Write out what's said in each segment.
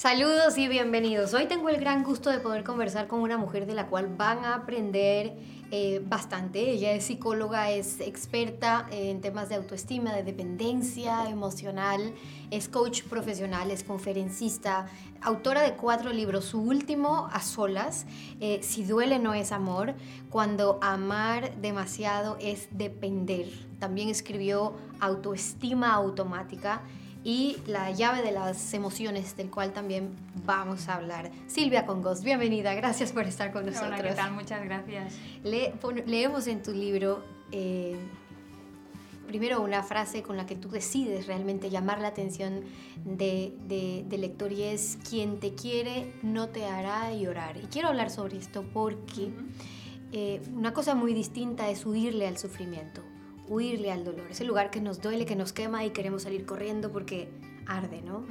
Saludos y bienvenidos. Hoy tengo el gran gusto de poder conversar con una mujer de la cual van a aprender eh, bastante. Ella es psicóloga, es experta en temas de autoestima, de dependencia emocional, es coach profesional, es conferencista, autora de cuatro libros. Su último, A Solas, eh, Si duele no es amor, cuando amar demasiado es depender. También escribió Autoestima Automática y la llave de las emociones, del cual también vamos a hablar. Silvia Congos, bienvenida, gracias por estar con nosotros. Hola, ¿qué tal? Muchas gracias. leemos en tu libro eh, primero una frase con la que tú decides realmente llamar la atención de, de, lector y es, quien te quiere no te hará llorar. Y quiero hablar sobre esto porque eh, una cosa muy distinta es huirle al sufrimiento huirle al dolor, ese lugar que nos duele, que nos quema y queremos salir corriendo porque arde, ¿no?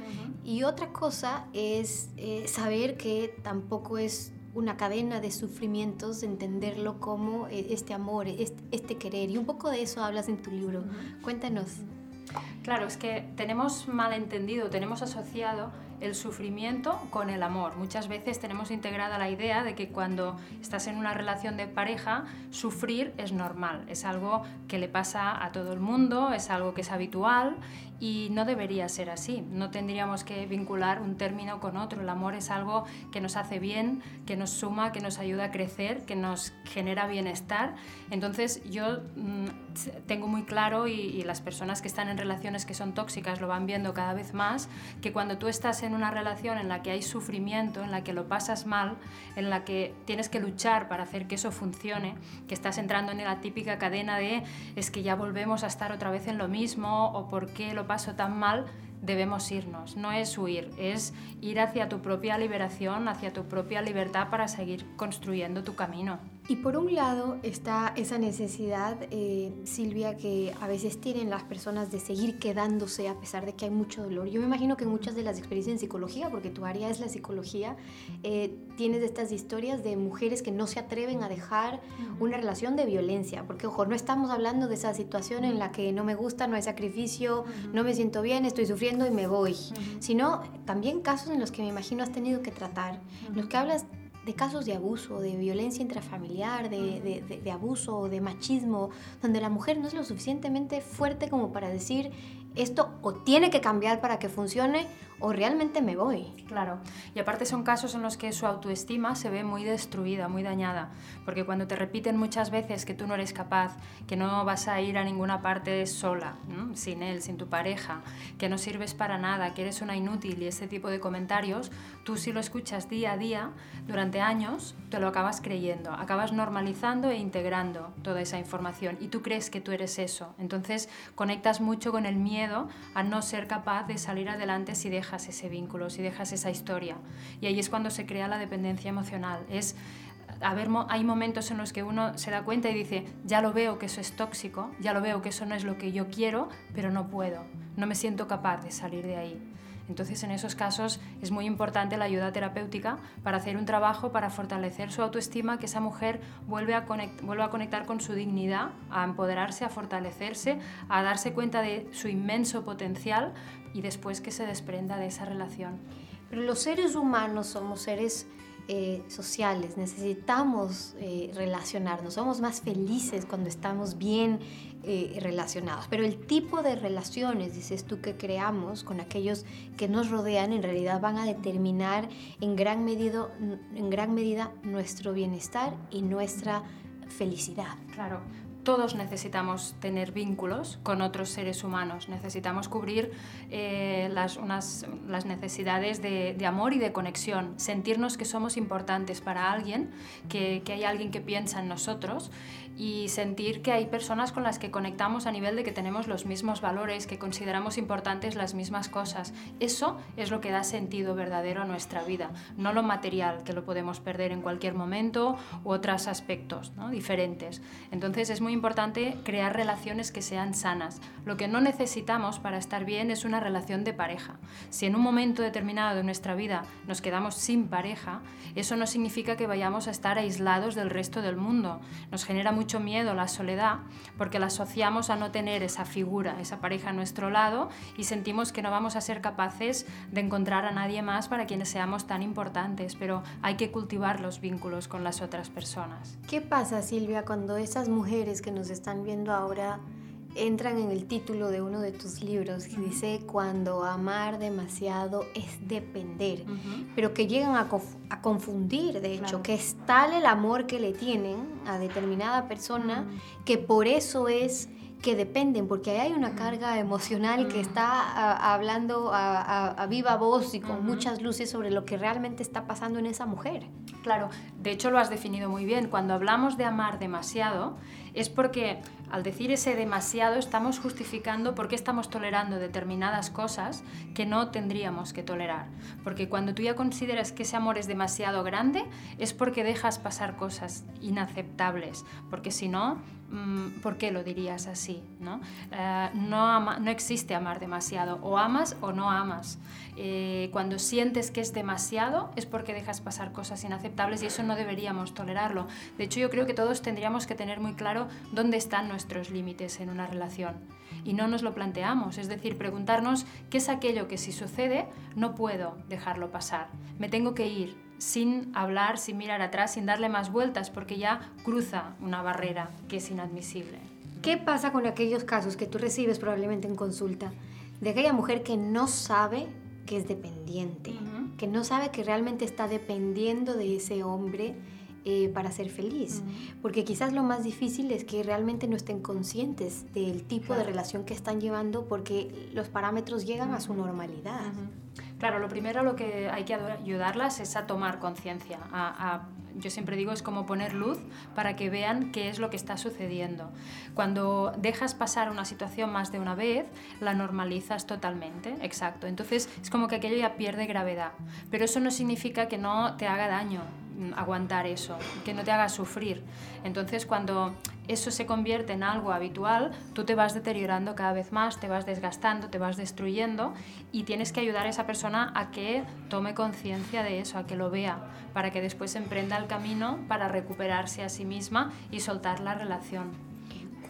Y otra cosa es eh, saber que tampoco es una cadena de sufrimientos, entenderlo como eh, este amor, este, este, querer. Y un poco de eso hablas en tu libro. Cuéntanos. Claro, es que tenemos malentendido, tenemos asociado el sufrimiento con el amor. Muchas veces tenemos integrada la idea de que cuando estás en una relación de pareja, sufrir es normal, es algo que le pasa a todo el mundo, es algo que es habitual y no debería ser así. No tendríamos que vincular un término con otro. El amor es algo que nos hace bien, que nos suma, que nos ayuda a crecer, que nos genera bienestar. Entonces yo mm, tengo muy claro y, las personas que están en relaciones que son tóxicas lo van viendo cada vez más, que cuando tú estás en en una relación en la que hay sufrimiento, en la que lo pasas mal, en la que tienes que luchar para hacer que eso funcione, que estás entrando en la típica cadena de es que ya volvemos a estar otra vez en lo mismo o por qué lo paso tan mal, debemos irnos. No es huir, es ir hacia tu propia liberación, hacia tu propia libertad para seguir construyendo tu camino. Y por un lado está esa necesidad, eh, Silvia, que a veces tienen las personas de seguir quedándose a pesar de que hay mucho dolor. Yo me imagino que muchas de las experiencias en psicología, porque tu área es la psicología, eh, tienes estas historias de mujeres que no se atreven a dejar una relación de violencia, porque ojo, no estamos hablando de esa situación en la que no me gusta, no hay sacrificio, no me siento bien, estoy sufriendo y me voy, sino también casos en los que me imagino has tenido que tratar, en los que hablas de casos de abuso, de violencia intrafamiliar, de, de, de, abuso, de machismo, donde la mujer no es lo suficientemente fuerte como para decir esto o tiene que cambiar para que funcione o realmente me voy. Claro, y aparte son casos en los que su autoestima se ve muy destruida, muy dañada, porque cuando te repiten muchas veces que tú no eres capaz, que no vas a ir a ninguna parte sola, sin él, sin tu pareja, que no sirves para nada, que eres una inútil y ese tipo de comentarios, tú si lo escuchas día a día, durante años, te lo acabas creyendo, acabas normalizando e integrando toda esa información y tú crees que tú eres eso. Entonces conectas mucho con el miedo a no ser capaz de salir adelante si dejas ese vínculo, si dejas esa historia. Y ahí es cuando se crea la dependencia emocional. Es, hay momentos en los que uno se da cuenta y dice, ya lo veo que eso es tóxico, ya lo veo que eso no es lo que yo quiero, pero no puedo, no me siento capaz de salir de ahí. Entonces, en esos casos es muy importante la ayuda terapéutica para hacer un trabajo para fortalecer su autoestima, que esa mujer vuelva a, vuelva a conectar con su dignidad, a empoderarse, a fortalecerse, a darse cuenta de su inmenso potencial y después que se desprenda de esa relación. Pero los seres humanos somos seres eh, sociales, necesitamos eh, relacionarnos, somos más felices cuando estamos bien eh, relacionados. Pero el tipo de relaciones, dices tú, que creamos con aquellos que nos rodean, en realidad van a determinar en gran, medida, en gran medida nuestro bienestar y nuestra felicidad. Claro, todos necesitamos tener vínculos con otros seres humanos, necesitamos cubrir eh, las, unas, las, necesidades de, de, amor y de conexión, sentirnos que somos importantes para alguien, que, que, hay alguien que piensa en nosotros y sentir que hay personas con las que conectamos a nivel de que tenemos los mismos valores, que consideramos importantes las mismas cosas. Eso es lo que da sentido verdadero a nuestra vida, no lo material, que lo podemos perder en cualquier momento u otros aspectos ¿no? diferentes. Entonces es muy importante crear relaciones que sean sanas. Lo que no necesitamos para estar bien es una relación de pareja. Si en un momento determinado de nuestra vida nos quedamos sin pareja, eso no significa que vayamos a estar aislados del resto del mundo. Nos genera mucho miedo la soledad porque la asociamos a no tener esa figura, esa pareja a nuestro lado y sentimos que no vamos a ser capaces de encontrar a nadie más para quienes seamos tan importantes, pero hay que cultivar los vínculos con las otras personas. ¿Qué pasa, Silvia, cuando esas mujeres que nos están viendo ahora entran en el título de uno de tus libros que dice cuando amar demasiado es depender, pero que llegan a, confundir, de hecho, que es tal el amor que le tienen a determinada persona que por eso es que dependen, porque hay una carga emocional que está hablando a, viva voz y con muchas luces sobre lo que realmente está pasando en esa mujer. Claro, de hecho lo has definido muy bien. Cuando hablamos de amar demasiado, es porque al decir ese demasiado estamos justificando por qué estamos tolerando determinadas cosas que no tendríamos que tolerar. Porque cuando tú ya consideras que ese amor es demasiado grande, es porque dejas pasar cosas inaceptables, porque si no, ¿por qué lo dirías así? No, eh, no, no existe amar demasiado, o amas o no amas. Eh, cuando sientes que es demasiado es porque dejas pasar cosas inaceptables y eso no deberíamos tolerarlo. De hecho, yo creo que todos tendríamos que tener muy claro dónde están nuestros límites en una relación y no nos lo planteamos, es decir, preguntarnos qué es aquello que si sucede no puedo dejarlo pasar, me tengo que ir sin hablar, sin mirar atrás, sin darle más vueltas porque ya cruza una barrera que es inadmisible. ¿Qué pasa con aquellos casos que tú recibes probablemente en consulta de aquella mujer que no sabe que es dependiente, que no sabe que realmente está dependiendo de ese hombre eh, para ser feliz. Porque quizás lo más difícil es que realmente no estén conscientes del tipo de relación que están llevando porque los parámetros llegan a su normalidad. Claro, lo primero lo que hay que ayudarlas es a tomar conciencia. yo siempre digo es como poner luz para que vean qué es lo que está sucediendo. Cuando dejas pasar una situación más de una vez, la normalizas totalmente, exacto. Entonces es como que aquello ya pierde gravedad. Pero eso no significa que no te haga daño aguantar eso, que no te haga sufrir. Entonces, cuando eso se convierte en algo habitual, tú te vas deteriorando cada vez más, te vas desgastando, te vas destruyendo y tienes que ayudar a esa persona a que tome conciencia de eso, a que lo vea, para que después emprenda el camino para recuperarse a sí misma y soltar la relación.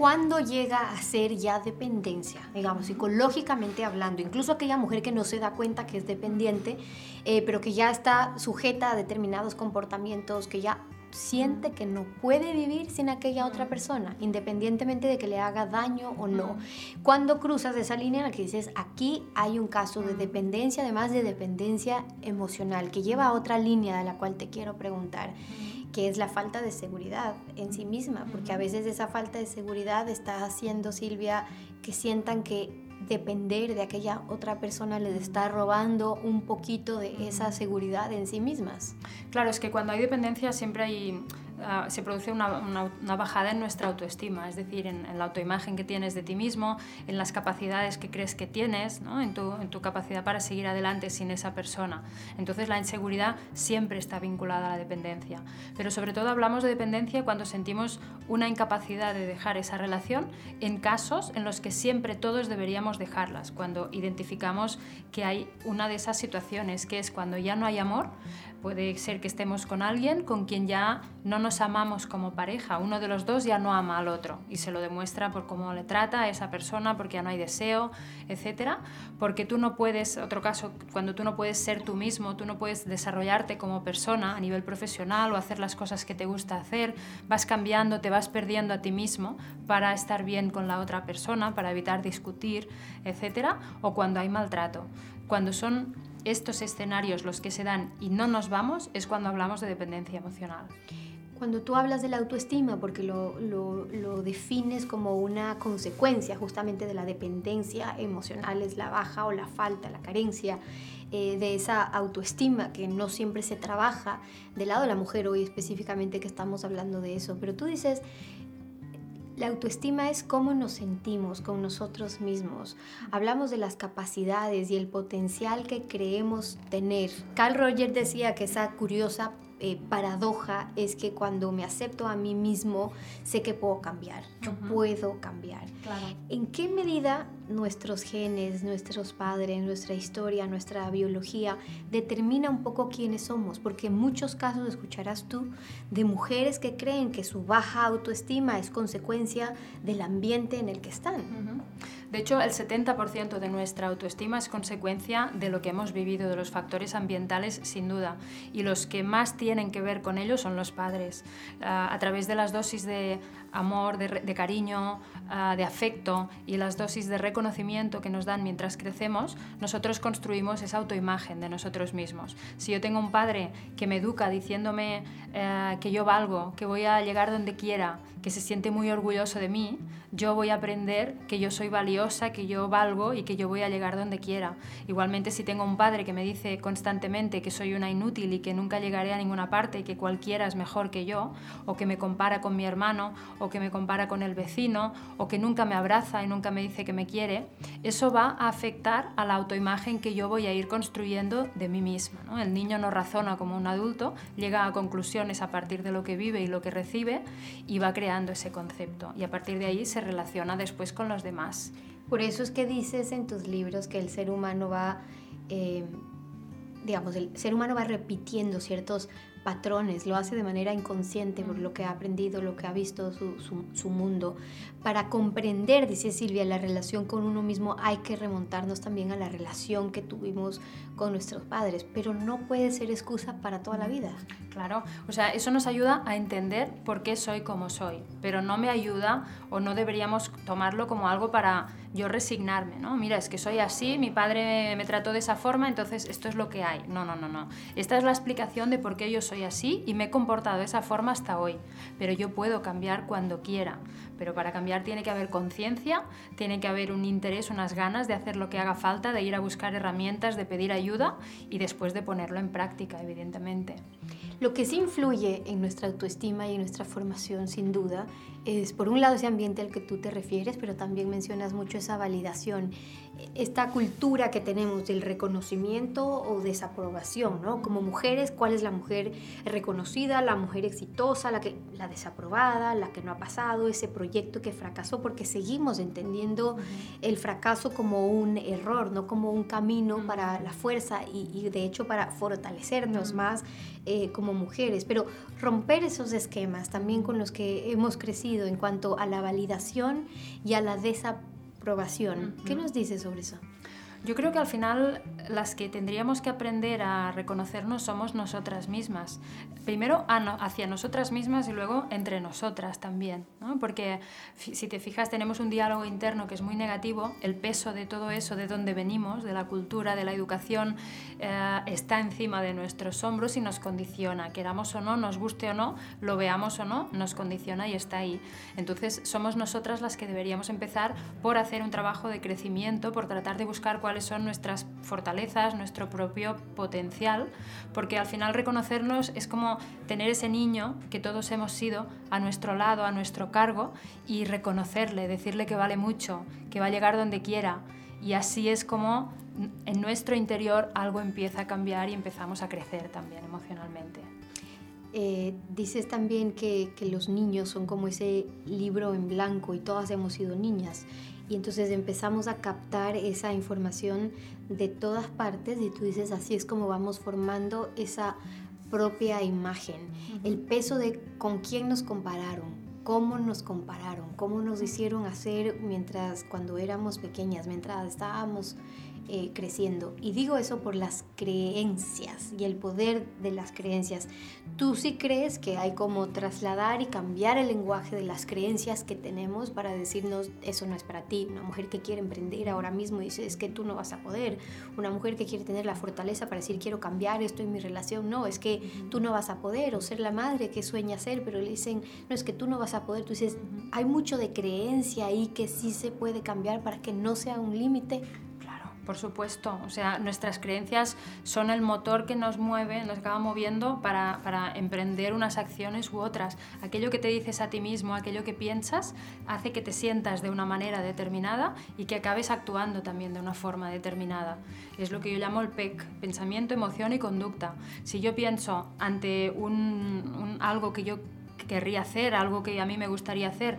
¿Cuándo llega a ser ya dependencia? Digamos, psicológicamente hablando, incluso aquella mujer que no se da cuenta que es dependiente, eh, pero que ya está sujeta a determinados comportamientos, que ya siente que no puede vivir sin aquella otra persona, independientemente de que le haga daño o no. Cuando cruzas esa línea en la que dices, aquí hay un caso de dependencia, además de dependencia emocional, que lleva a otra línea de la cual te quiero preguntar que es la falta de seguridad en sí misma, porque a veces esa falta de seguridad está haciendo, Silvia, que sientan que depender de aquella otra persona les está robando un poquito de esa seguridad en sí mismas. Claro, es que cuando hay dependencia siempre hay Ah, se produce una, bajada en nuestra autoestima, es decir, en, la autoimagen que tienes de ti mismo, en las capacidades que crees que tienes, en, tu, capacidad para seguir adelante sin esa persona. Entonces la inseguridad siempre está vinculada a la dependencia. Pero sobre todo hablamos de dependencia cuando sentimos una incapacidad de dejar esa relación en casos en los que siempre todos deberíamos dejarlas, cuando identificamos que hay una de esas situaciones, que es cuando ya no hay amor, Puede ser que estemos con alguien con quien ya no nos amamos como pareja. Uno de los dos ya no ama al otro y se lo demuestra por cómo le trata a esa persona, porque ya no hay deseo, etc. Porque tú no puedes, otro caso, cuando tú no puedes ser tú mismo, tú no puedes desarrollarte como persona a nivel profesional o hacer las cosas que te gusta hacer, vas cambiando, te vas perdiendo a ti mismo para estar bien con la otra persona, para evitar discutir, etc. O cuando hay maltrato. Cuando son estos escenarios los que se dan y no nos vamos es cuando hablamos de dependencia emocional. Cuando tú hablas de la autoestima, porque lo, lo, defines como una consecuencia justamente de la dependencia emocional, es la baja o la falta, la carencia eh, de esa autoestima que no siempre se trabaja del lado de la mujer hoy específicamente que estamos hablando de eso. Pero tú dices, la autoestima es cómo nos sentimos con nosotros mismos. Hablamos de las capacidades y el potencial que creemos tener. Carl Rogers decía que esa curiosa eh, paradoja es que cuando me acepto a mí mismo, sé que puedo cambiar, yo puedo cambiar. ¿En qué medida nuestros genes, nuestros padres, nuestra historia, nuestra biología determina un poco quiénes somos? Porque en muchos casos escucharás tú de mujeres que creen que su baja autoestima es consecuencia del ambiente en el que están. De hecho, el 70% de nuestra autoestima es consecuencia de lo que hemos vivido, de los factores ambientales, sin duda. Y los que más tienen que ver con ello son los padres. Ah, a través de las dosis de amor, de, cariño, ah, de afecto y las dosis de reconocimiento que nos dan mientras crecemos, nosotros construimos esa autoimagen de nosotros mismos. Si yo tengo un padre que me educa diciéndome eh, que yo valgo, que voy a llegar donde quiera, que se siente muy orgulloso de mí, yo voy a aprender que yo soy valiosa, que yo valgo y que yo voy a llegar donde quiera. Igualmente si tengo un padre que me dice constantemente que soy una inútil y que nunca llegaré a ninguna parte y que cualquiera es mejor que yo, o que me compara con mi hermano, o que me compara con el vecino, o que nunca me abraza y nunca me dice que me quiere, eso va a afectar a la autoimagen que yo voy a ir construyendo de mí misma. El niño no razona como un adulto, llega a conclusiones a partir de lo que vive y lo que recibe y va creando ese concepto. Y a partir de ahí se relaciona después con los demás. Por eso es que dices en tus libros que el ser humano va, eh, digamos, el ser humano va repitiendo ciertos patrones, lo hace de manera inconsciente por lo que ha aprendido, lo que ha visto su, su, mundo. Para comprender, dice Silvia, la relación con uno mismo hay que remontarnos también a la relación que tuvimos con nuestros padres, pero no puede ser excusa para toda la vida. Claro, o sea, eso nos ayuda a entender por qué soy como soy, pero no me ayuda o no deberíamos tomarlo como algo para yo resignarme, ¿no? Mira, es que soy así, mi padre me trató de esa forma, entonces esto es lo que hay. No, no, no, no. Esta es la explicación de por qué yo soy así y me he comportado de esa forma hasta hoy, pero yo puedo cambiar cuando quiera. Pero para cambiar tiene que haber conciencia, tiene que haber un interés, unas ganas de hacer lo que haga falta, de ir a buscar herramientas, de pedir ayuda y después de ponerlo en práctica, evidentemente. Lo que sí influye en nuestra autoestima y en nuestra formación, sin duda, es por un lado ese ambiente al que tú te refieres, pero también mencionas mucho esa validación, esta cultura que tenemos del reconocimiento o desaprobación, ¿no? Como mujeres, ¿cuál es la mujer reconocida, la mujer exitosa, la, que, la desaprobada, la que no ha pasado, ese proyecto que fracasó? Porque seguimos entendiendo el fracaso como un error, no como un camino para la fuerza y, de hecho para fortalecernos más eh, como mujeres. Pero romper esos esquemas también con los que hemos crecido en cuanto a la validación y a la desaprobación. ¿Qué nos dice sobre eso? Yo creo que al final las que tendríamos que aprender a reconocernos somos nosotras mismas. Primero hacia nosotras mismas y luego entre nosotras también. ¿no? Porque si te fijas tenemos un diálogo interno que es muy negativo, el peso de todo eso, de dónde venimos, de la cultura, de la educación, eh, está encima de nuestros hombros y nos condiciona. Queramos o no, nos guste o no, lo veamos o no, nos condiciona y está ahí. Entonces somos nosotras las que deberíamos empezar por hacer un trabajo de crecimiento, por tratar de buscar cuáles son nuestras fortalezas, nuestro propio potencial, porque al final reconocernos es como tener ese niño que todos hemos sido a nuestro lado, a nuestro cargo, y reconocerle, decirle que vale mucho, que va a llegar donde quiera. Y así es como en nuestro interior algo empieza a cambiar y empezamos a crecer también emocionalmente. Eh, dices también que, que, los niños son como ese libro en blanco y todas hemos sido niñas y entonces empezamos a captar esa información de todas partes y tú dices, así es como vamos formando esa propia imagen, el peso de con quién nos compararon, cómo nos compararon, cómo nos hicieron hacer mientras cuando éramos pequeñas, mientras estábamos eh, creciendo. Y digo eso por las creencias y el poder de las creencias. ¿Tú sí crees que hay como trasladar y cambiar el lenguaje de las creencias que tenemos para decirnos eso no es para ti? Una mujer que quiere emprender ahora mismo dice es que tú no vas a poder. Una mujer que quiere tener la fortaleza para decir quiero cambiar esto en mi relación, no, es que tú no vas a poder. O ser la madre que sueña ser, pero le dicen no, es que tú no vas a poder. Tú dices, hay mucho de creencia ahí que sí se puede cambiar para que no sea un límite por supuesto. O sea, nuestras creencias son el motor que nos mueve, nos acaba moviendo para, para, emprender unas acciones u otras. Aquello que te dices a ti mismo, aquello que piensas, hace que te sientas de una manera determinada y que acabes actuando también de una forma determinada. Es lo que yo llamo el PEC, pensamiento, emoción y conducta. Si yo pienso ante un, algo que yo querría hacer, algo que a mí me gustaría hacer,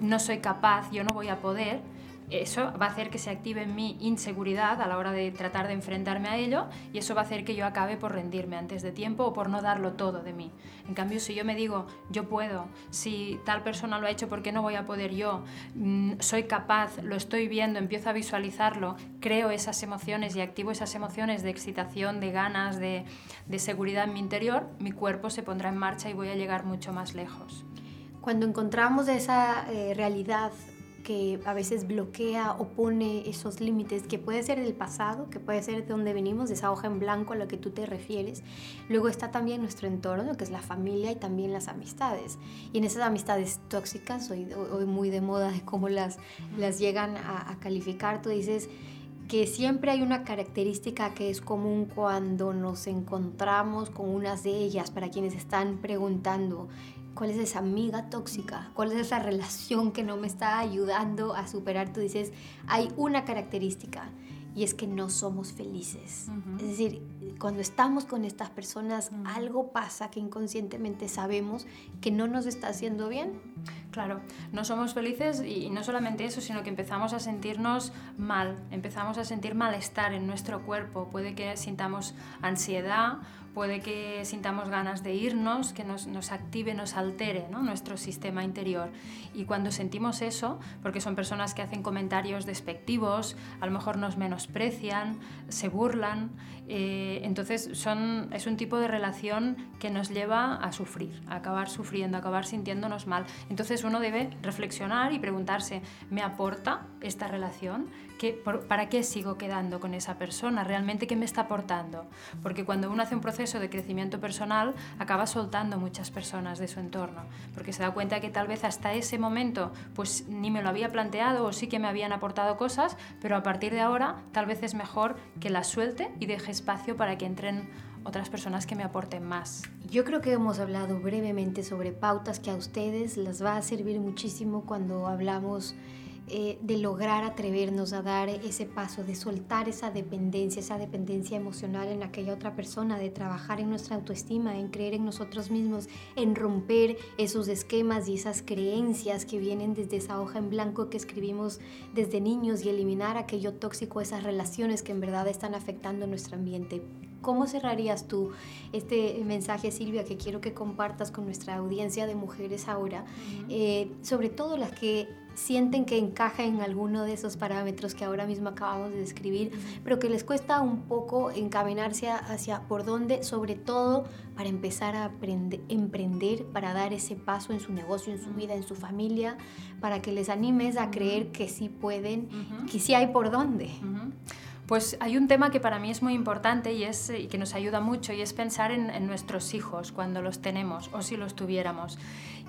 no soy capaz, yo no voy a poder, eso va a hacer que se active mi inseguridad a la hora de tratar de enfrentarme a ello y eso va a hacer que yo acabe por rendirme antes de tiempo o por no darlo todo de mí. En cambio, si yo me digo, yo puedo, si tal persona lo ha hecho, ¿por qué no voy a poder yo? Mm, soy capaz, lo estoy viendo, empiezo a visualizarlo, creo esas emociones y activo esas emociones de excitación, de ganas, de, seguridad en mi interior, mi cuerpo se pondrá en marcha y voy a llegar mucho más lejos. Cuando encontramos esa eh, realidad que a veces bloquea o pone esos límites, que puede ser del pasado, que puede ser de donde venimos, de esa hoja en blanco a la que tú te refieres. Luego está también nuestro entorno, que es la familia y también las amistades. Y en esas amistades tóxicas, hoy, muy de moda de cómo las, las llegan a, a calificar, tú dices que siempre hay una característica que es común cuando nos encontramos con unas de ellas, para quienes están preguntando ¿Cuál es esa amiga tóxica? ¿Cuál es esa relación que no me está ayudando a superar? Tú dices, hay una característica y es que no somos felices. Es decir, cuando estamos con estas personas, algo pasa que inconscientemente sabemos que no nos está haciendo bien. Claro, no somos felices y no solamente eso, sino que empezamos a sentirnos mal, empezamos a sentir malestar en nuestro cuerpo, puede que sintamos ansiedad puede que sintamos ganas de irnos, que nos, nos active, nos altere nuestro sistema interior. Y cuando sentimos eso, porque son personas que hacen comentarios despectivos, a lo mejor nos menosprecian, se burlan, eh, entonces son, es un tipo de relación que nos lleva a sufrir, a acabar sufriendo, a acabar sintiéndonos mal. Entonces uno debe reflexionar y preguntarse, ¿me aporta esta relación? ¿Para qué sigo quedando con esa persona? ¿Realmente qué me está aportando? Porque cuando uno hace un proceso de crecimiento personal, acaba soltando muchas personas de su entorno, porque se da cuenta que tal vez hasta ese momento pues ni me lo había planteado o sí que me habían aportado cosas, pero a partir de ahora tal vez es mejor que las suelte y deje espacio para que entren otras personas que me aporten más. Yo creo que hemos hablado brevemente sobre pautas que a ustedes les va a servir muchísimo cuando hablamos eh, de lograr atrevernos a dar ese paso, de soltar esa dependencia, esa dependencia emocional en aquella otra persona, de trabajar en nuestra autoestima, en creer en nosotros mismos, en romper esos esquemas y esas creencias que vienen desde esa hoja en blanco que escribimos desde niños y eliminar aquello tóxico, esas relaciones que en verdad están afectando nuestro ambiente. ¿Cómo cerrarías tú este mensaje, Silvia, que quiero que compartas con nuestra audiencia de mujeres ahora, eh, sobre todo las que sienten que encaja en alguno de esos parámetros que ahora mismo acabamos de describir, pero que les cuesta un poco encaminarse hacia por dónde, sobre todo para empezar a emprender, para dar ese paso en su negocio, en su vida, en su familia, para que les animes a creer que sí pueden, que sí hay por dónde. Pues hay un tema que para mí es muy importante y, es, y que nos ayuda mucho y es pensar en, en, nuestros hijos cuando los tenemos o si los tuviéramos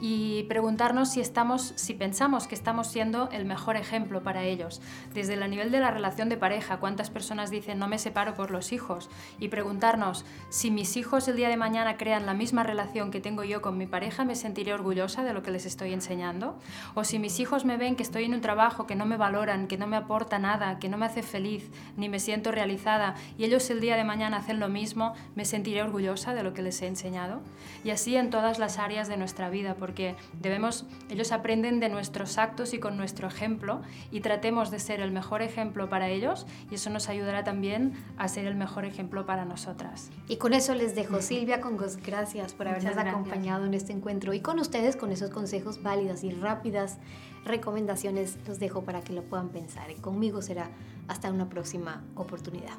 y preguntarnos si, estamos, si pensamos que estamos siendo el mejor ejemplo para ellos. Desde el nivel de la relación de pareja, cuántas personas dicen no me separo por los hijos y preguntarnos si mis hijos el día de mañana crean la misma relación que tengo yo con mi pareja, me sentiré orgullosa de lo que les estoy enseñando. O si mis hijos me ven que estoy en un trabajo que no me valoran, que no me aporta nada, que no me hace feliz, ni me siento realizada y ellos el día de mañana hacen lo mismo, me sentiré orgullosa de lo que les he enseñado. Y así en todas las áreas de nuestra vida, porque debemos, ellos aprenden de nuestros actos y con nuestro ejemplo y tratemos de ser el mejor ejemplo para ellos y eso nos ayudará también a ser el mejor ejemplo para nosotras. Y con eso les dejo Silvia con gracias por habernos acompañado en este encuentro y con ustedes con esos consejos válidos y rápidas recomendaciones los dejo para que lo puedan pensar. Y conmigo será hasta una próxima oportunidad.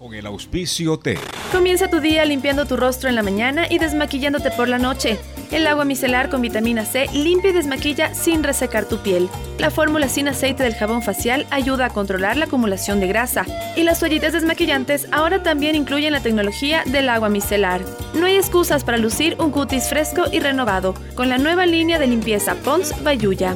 Con el auspicio T. Comienza tu día limpiando tu rostro en la mañana y desmaquillándote por la noche. El agua micelar con vitamina C limpia y desmaquilla sin resecar tu piel. La fórmula sin aceite del jabón facial ayuda a controlar la acumulación de grasa. Y las toallitas desmaquillantes ahora también incluyen la tecnología del agua micelar. No hay excusas para lucir un cutis fresco y renovado con la nueva línea de limpieza Pons Bayuya.